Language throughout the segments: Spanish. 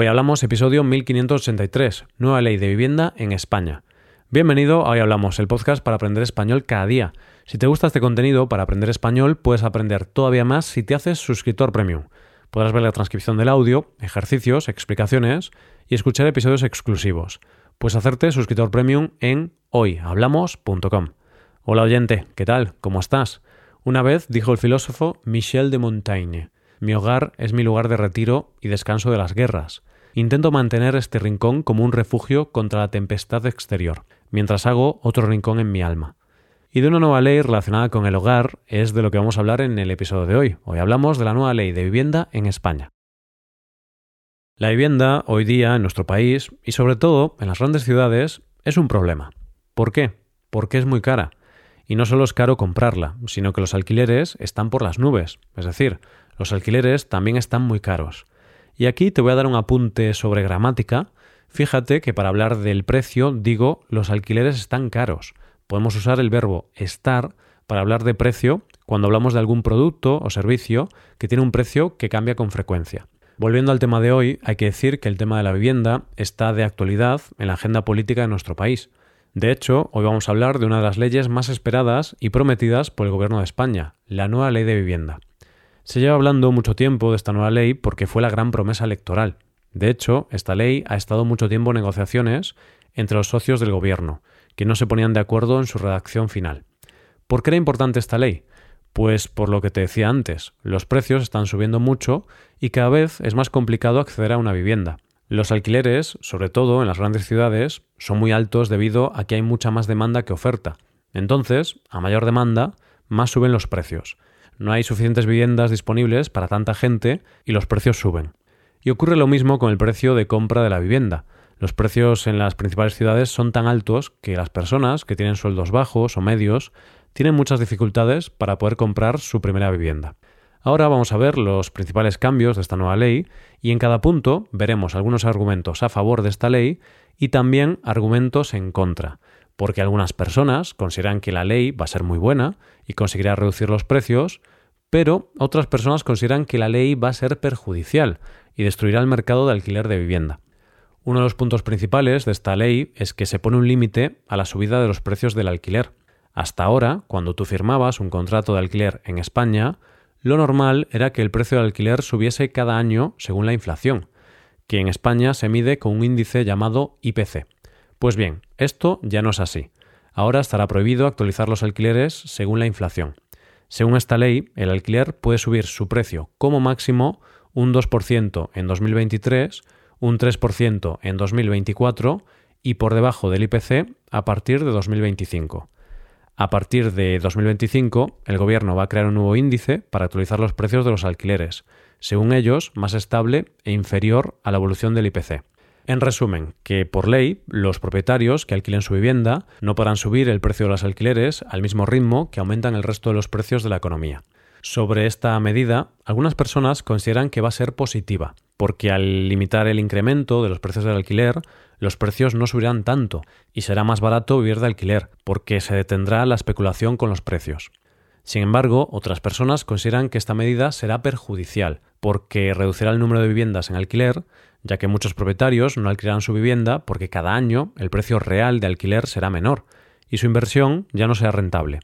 Hoy hablamos episodio 1583, nueva ley de vivienda en España. Bienvenido a Hoy Hablamos, el podcast para aprender español cada día. Si te gusta este contenido para aprender español, puedes aprender todavía más si te haces suscriptor premium. Podrás ver la transcripción del audio, ejercicios, explicaciones y escuchar episodios exclusivos. Puedes hacerte suscriptor premium en hoyhablamos.com. Hola oyente, ¿qué tal? ¿Cómo estás? Una vez dijo el filósofo Michel de Montaigne, mi hogar es mi lugar de retiro y descanso de las guerras. Intento mantener este rincón como un refugio contra la tempestad exterior, mientras hago otro rincón en mi alma. Y de una nueva ley relacionada con el hogar es de lo que vamos a hablar en el episodio de hoy. Hoy hablamos de la nueva ley de vivienda en España. La vivienda hoy día en nuestro país y sobre todo en las grandes ciudades es un problema. ¿Por qué? Porque es muy cara. Y no solo es caro comprarla, sino que los alquileres están por las nubes. Es decir, los alquileres también están muy caros. Y aquí te voy a dar un apunte sobre gramática. Fíjate que para hablar del precio digo los alquileres están caros. Podemos usar el verbo estar para hablar de precio cuando hablamos de algún producto o servicio que tiene un precio que cambia con frecuencia. Volviendo al tema de hoy, hay que decir que el tema de la vivienda está de actualidad en la agenda política de nuestro país. De hecho, hoy vamos a hablar de una de las leyes más esperadas y prometidas por el Gobierno de España, la nueva ley de vivienda. Se lleva hablando mucho tiempo de esta nueva ley porque fue la gran promesa electoral. De hecho, esta ley ha estado mucho tiempo en negociaciones entre los socios del Gobierno, que no se ponían de acuerdo en su redacción final. ¿Por qué era importante esta ley? Pues por lo que te decía antes, los precios están subiendo mucho y cada vez es más complicado acceder a una vivienda. Los alquileres, sobre todo en las grandes ciudades, son muy altos debido a que hay mucha más demanda que oferta. Entonces, a mayor demanda, más suben los precios. No hay suficientes viviendas disponibles para tanta gente y los precios suben. Y ocurre lo mismo con el precio de compra de la vivienda. Los precios en las principales ciudades son tan altos que las personas que tienen sueldos bajos o medios tienen muchas dificultades para poder comprar su primera vivienda. Ahora vamos a ver los principales cambios de esta nueva ley y en cada punto veremos algunos argumentos a favor de esta ley y también argumentos en contra, porque algunas personas consideran que la ley va a ser muy buena y conseguirá reducir los precios, pero otras personas consideran que la ley va a ser perjudicial y destruirá el mercado de alquiler de vivienda. Uno de los puntos principales de esta ley es que se pone un límite a la subida de los precios del alquiler. Hasta ahora, cuando tú firmabas un contrato de alquiler en España, lo normal era que el precio del alquiler subiese cada año según la inflación, que en España se mide con un índice llamado IPC. Pues bien, esto ya no es así. Ahora estará prohibido actualizar los alquileres según la inflación. Según esta ley, el alquiler puede subir su precio como máximo un 2% en 2023, un 3% en 2024 y por debajo del IPC a partir de 2025. A partir de 2025, el Gobierno va a crear un nuevo índice para actualizar los precios de los alquileres, según ellos, más estable e inferior a la evolución del IPC. En resumen, que por ley, los propietarios que alquilen su vivienda no podrán subir el precio de los alquileres al mismo ritmo que aumentan el resto de los precios de la economía. Sobre esta medida, algunas personas consideran que va a ser positiva, porque al limitar el incremento de los precios del alquiler, los precios no subirán tanto y será más barato vivir de alquiler, porque se detendrá la especulación con los precios. Sin embargo, otras personas consideran que esta medida será perjudicial, porque reducirá el número de viviendas en alquiler, ya que muchos propietarios no alquilarán su vivienda porque cada año el precio real de alquiler será menor y su inversión ya no será rentable.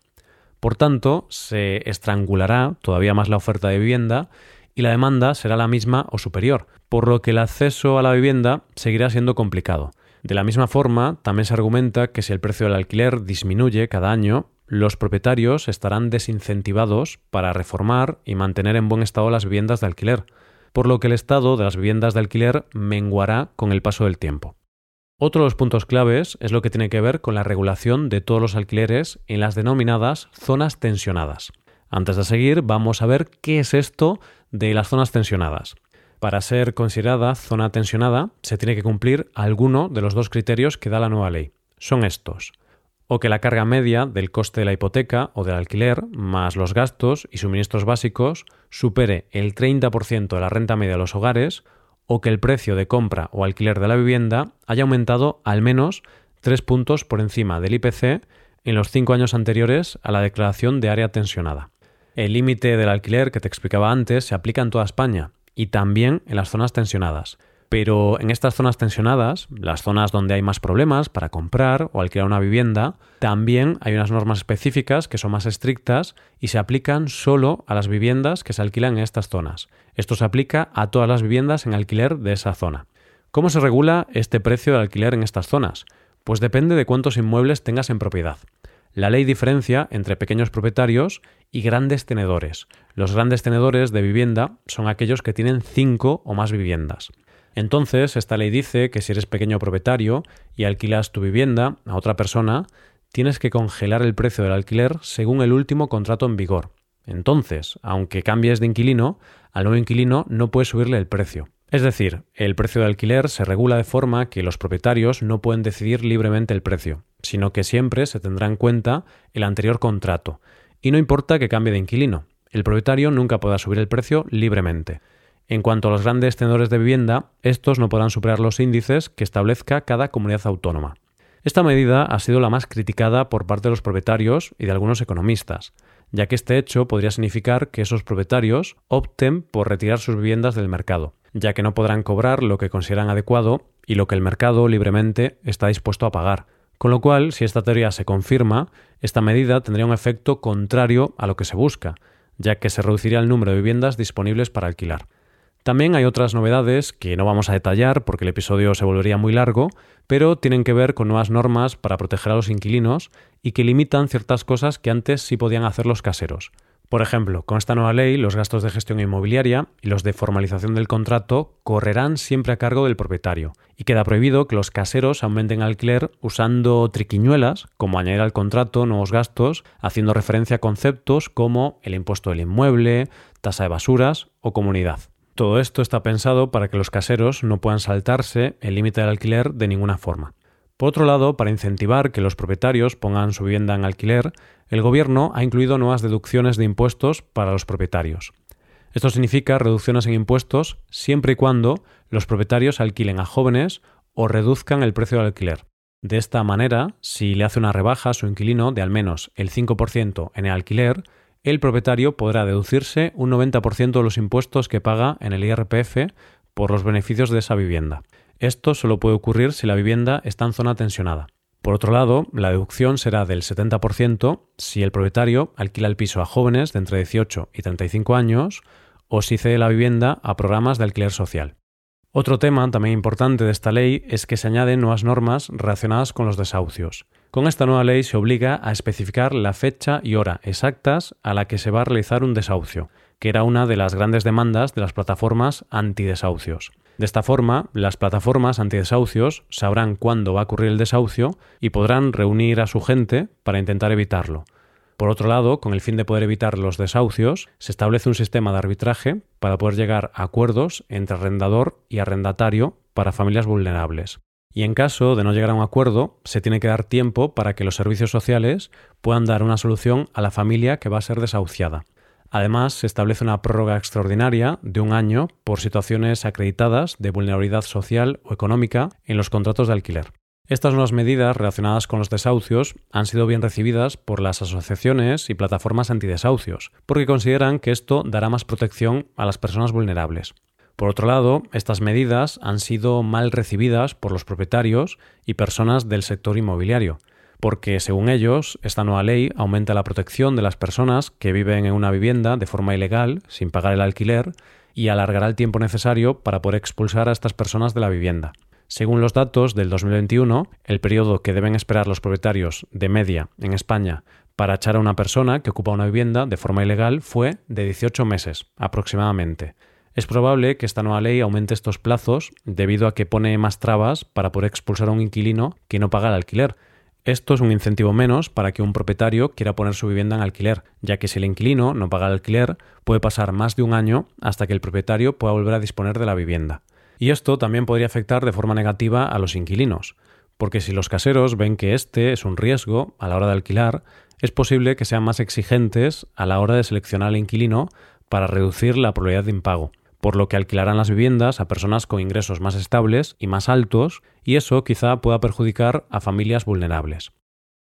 Por tanto, se estrangulará todavía más la oferta de vivienda y la demanda será la misma o superior, por lo que el acceso a la vivienda seguirá siendo complicado. De la misma forma, también se argumenta que si el precio del alquiler disminuye cada año, los propietarios estarán desincentivados para reformar y mantener en buen estado las viviendas de alquiler, por lo que el estado de las viviendas de alquiler menguará con el paso del tiempo. Otro de los puntos claves es lo que tiene que ver con la regulación de todos los alquileres en las denominadas zonas tensionadas. Antes de seguir, vamos a ver qué es esto de las zonas tensionadas. Para ser considerada zona tensionada, se tiene que cumplir alguno de los dos criterios que da la nueva ley. Son estos. O que la carga media del coste de la hipoteca o del alquiler, más los gastos y suministros básicos, supere el 30% de la renta media de los hogares, o que el precio de compra o alquiler de la vivienda haya aumentado al menos tres puntos por encima del IPC en los cinco años anteriores a la declaración de área tensionada. El límite del alquiler que te explicaba antes se aplica en toda España y también en las zonas tensionadas. Pero en estas zonas tensionadas, las zonas donde hay más problemas para comprar o alquilar una vivienda, también hay unas normas específicas que son más estrictas y se aplican solo a las viviendas que se alquilan en estas zonas. Esto se aplica a todas las viviendas en alquiler de esa zona. ¿Cómo se regula este precio de alquiler en estas zonas? Pues depende de cuántos inmuebles tengas en propiedad. La ley diferencia entre pequeños propietarios y grandes tenedores. Los grandes tenedores de vivienda son aquellos que tienen cinco o más viviendas. Entonces, esta ley dice que si eres pequeño propietario y alquilas tu vivienda a otra persona, tienes que congelar el precio del alquiler según el último contrato en vigor. Entonces, aunque cambies de inquilino, al nuevo inquilino no puedes subirle el precio. Es decir, el precio de alquiler se regula de forma que los propietarios no pueden decidir libremente el precio, sino que siempre se tendrá en cuenta el anterior contrato, y no importa que cambie de inquilino, el propietario nunca podrá subir el precio libremente. En cuanto a los grandes tenedores de vivienda, estos no podrán superar los índices que establezca cada comunidad autónoma. Esta medida ha sido la más criticada por parte de los propietarios y de algunos economistas, ya que este hecho podría significar que esos propietarios opten por retirar sus viviendas del mercado, ya que no podrán cobrar lo que consideran adecuado y lo que el mercado libremente está dispuesto a pagar. Con lo cual, si esta teoría se confirma, esta medida tendría un efecto contrario a lo que se busca, ya que se reduciría el número de viviendas disponibles para alquilar. También hay otras novedades que no vamos a detallar porque el episodio se volvería muy largo, pero tienen que ver con nuevas normas para proteger a los inquilinos y que limitan ciertas cosas que antes sí podían hacer los caseros. Por ejemplo, con esta nueva ley, los gastos de gestión inmobiliaria y los de formalización del contrato correrán siempre a cargo del propietario, y queda prohibido que los caseros aumenten alquiler usando triquiñuelas, como añadir al contrato nuevos gastos, haciendo referencia a conceptos como el impuesto del inmueble, tasa de basuras o comunidad. Todo esto está pensado para que los caseros no puedan saltarse el límite del alquiler de ninguna forma. Por otro lado, para incentivar que los propietarios pongan su vivienda en alquiler, el Gobierno ha incluido nuevas deducciones de impuestos para los propietarios. Esto significa reducciones en impuestos siempre y cuando los propietarios alquilen a jóvenes o reduzcan el precio del alquiler. De esta manera, si le hace una rebaja a su inquilino de al menos el 5% en el alquiler, el propietario podrá deducirse un 90% de los impuestos que paga en el IRPF por los beneficios de esa vivienda. Esto solo puede ocurrir si la vivienda está en zona tensionada. Por otro lado, la deducción será del 70% si el propietario alquila el piso a jóvenes de entre 18 y 35 años o si cede la vivienda a programas de alquiler social. Otro tema también importante de esta ley es que se añaden nuevas normas relacionadas con los desahucios. Con esta nueva ley se obliga a especificar la fecha y hora exactas a la que se va a realizar un desahucio, que era una de las grandes demandas de las plataformas antidesahucios. De esta forma, las plataformas antidesahucios sabrán cuándo va a ocurrir el desahucio y podrán reunir a su gente para intentar evitarlo. Por otro lado, con el fin de poder evitar los desahucios, se establece un sistema de arbitraje para poder llegar a acuerdos entre arrendador y arrendatario para familias vulnerables y en caso de no llegar a un acuerdo, se tiene que dar tiempo para que los servicios sociales puedan dar una solución a la familia que va a ser desahuciada. Además, se establece una prórroga extraordinaria de un año por situaciones acreditadas de vulnerabilidad social o económica en los contratos de alquiler. Estas nuevas medidas relacionadas con los desahucios han sido bien recibidas por las asociaciones y plataformas antidesahucios, porque consideran que esto dará más protección a las personas vulnerables. Por otro lado, estas medidas han sido mal recibidas por los propietarios y personas del sector inmobiliario, porque según ellos, esta nueva ley aumenta la protección de las personas que viven en una vivienda de forma ilegal, sin pagar el alquiler, y alargará el tiempo necesario para poder expulsar a estas personas de la vivienda. Según los datos del 2021, el periodo que deben esperar los propietarios de media en España para echar a una persona que ocupa una vivienda de forma ilegal fue de 18 meses aproximadamente. Es probable que esta nueva ley aumente estos plazos debido a que pone más trabas para poder expulsar a un inquilino que no paga el alquiler. Esto es un incentivo menos para que un propietario quiera poner su vivienda en alquiler, ya que si el inquilino no paga el alquiler, puede pasar más de un año hasta que el propietario pueda volver a disponer de la vivienda. Y esto también podría afectar de forma negativa a los inquilinos, porque si los caseros ven que este es un riesgo a la hora de alquilar, es posible que sean más exigentes a la hora de seleccionar al inquilino para reducir la probabilidad de impago por lo que alquilarán las viviendas a personas con ingresos más estables y más altos, y eso quizá pueda perjudicar a familias vulnerables.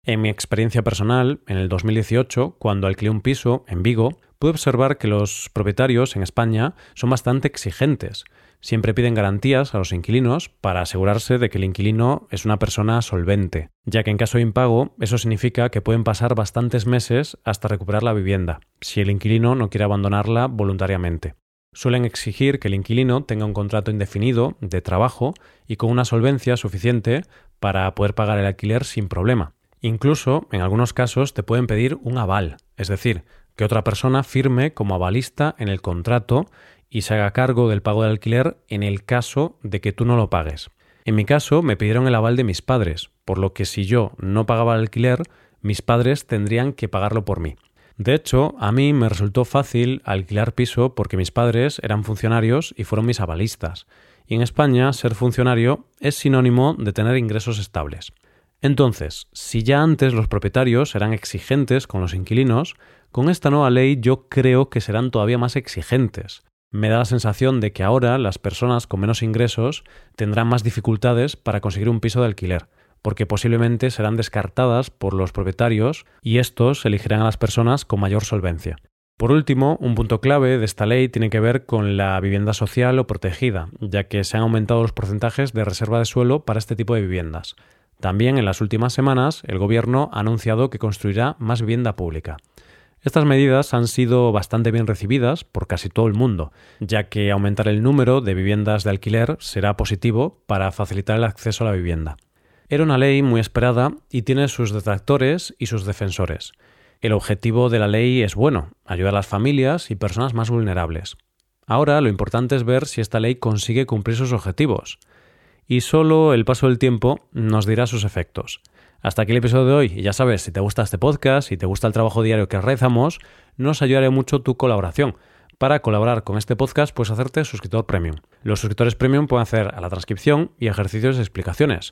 En mi experiencia personal, en el 2018, cuando alquilé un piso en Vigo, pude observar que los propietarios en España son bastante exigentes. siempre piden garantías a los inquilinos para asegurarse de que el inquilino es una persona solvente, ya que en caso de impago eso significa que pueden pasar bastantes meses hasta recuperar la vivienda, si el inquilino no quiere abandonarla voluntariamente. Suelen exigir que el inquilino tenga un contrato indefinido de trabajo y con una solvencia suficiente para poder pagar el alquiler sin problema. Incluso, en algunos casos, te pueden pedir un aval, es decir, que otra persona firme como avalista en el contrato y se haga cargo del pago del alquiler en el caso de que tú no lo pagues. En mi caso me pidieron el aval de mis padres, por lo que si yo no pagaba el alquiler, mis padres tendrían que pagarlo por mí. De hecho, a mí me resultó fácil alquilar piso porque mis padres eran funcionarios y fueron mis avalistas. Y en España ser funcionario es sinónimo de tener ingresos estables. Entonces, si ya antes los propietarios eran exigentes con los inquilinos, con esta nueva ley yo creo que serán todavía más exigentes me da la sensación de que ahora las personas con menos ingresos tendrán más dificultades para conseguir un piso de alquiler, porque posiblemente serán descartadas por los propietarios y estos elegirán a las personas con mayor solvencia. Por último, un punto clave de esta ley tiene que ver con la vivienda social o protegida, ya que se han aumentado los porcentajes de reserva de suelo para este tipo de viviendas. También en las últimas semanas el Gobierno ha anunciado que construirá más vivienda pública. Estas medidas han sido bastante bien recibidas por casi todo el mundo, ya que aumentar el número de viviendas de alquiler será positivo para facilitar el acceso a la vivienda. Era una ley muy esperada y tiene sus detractores y sus defensores. El objetivo de la ley es bueno, ayudar a las familias y personas más vulnerables. Ahora lo importante es ver si esta ley consigue cumplir sus objetivos. Y solo el paso del tiempo nos dirá sus efectos. Hasta aquí el episodio de hoy. Y ya sabes, si te gusta este podcast, si te gusta el trabajo diario que realizamos, nos ayudará mucho tu colaboración. Para colaborar con este podcast, puedes hacerte suscriptor premium. Los suscriptores premium pueden hacer a la transcripción y ejercicios de explicaciones.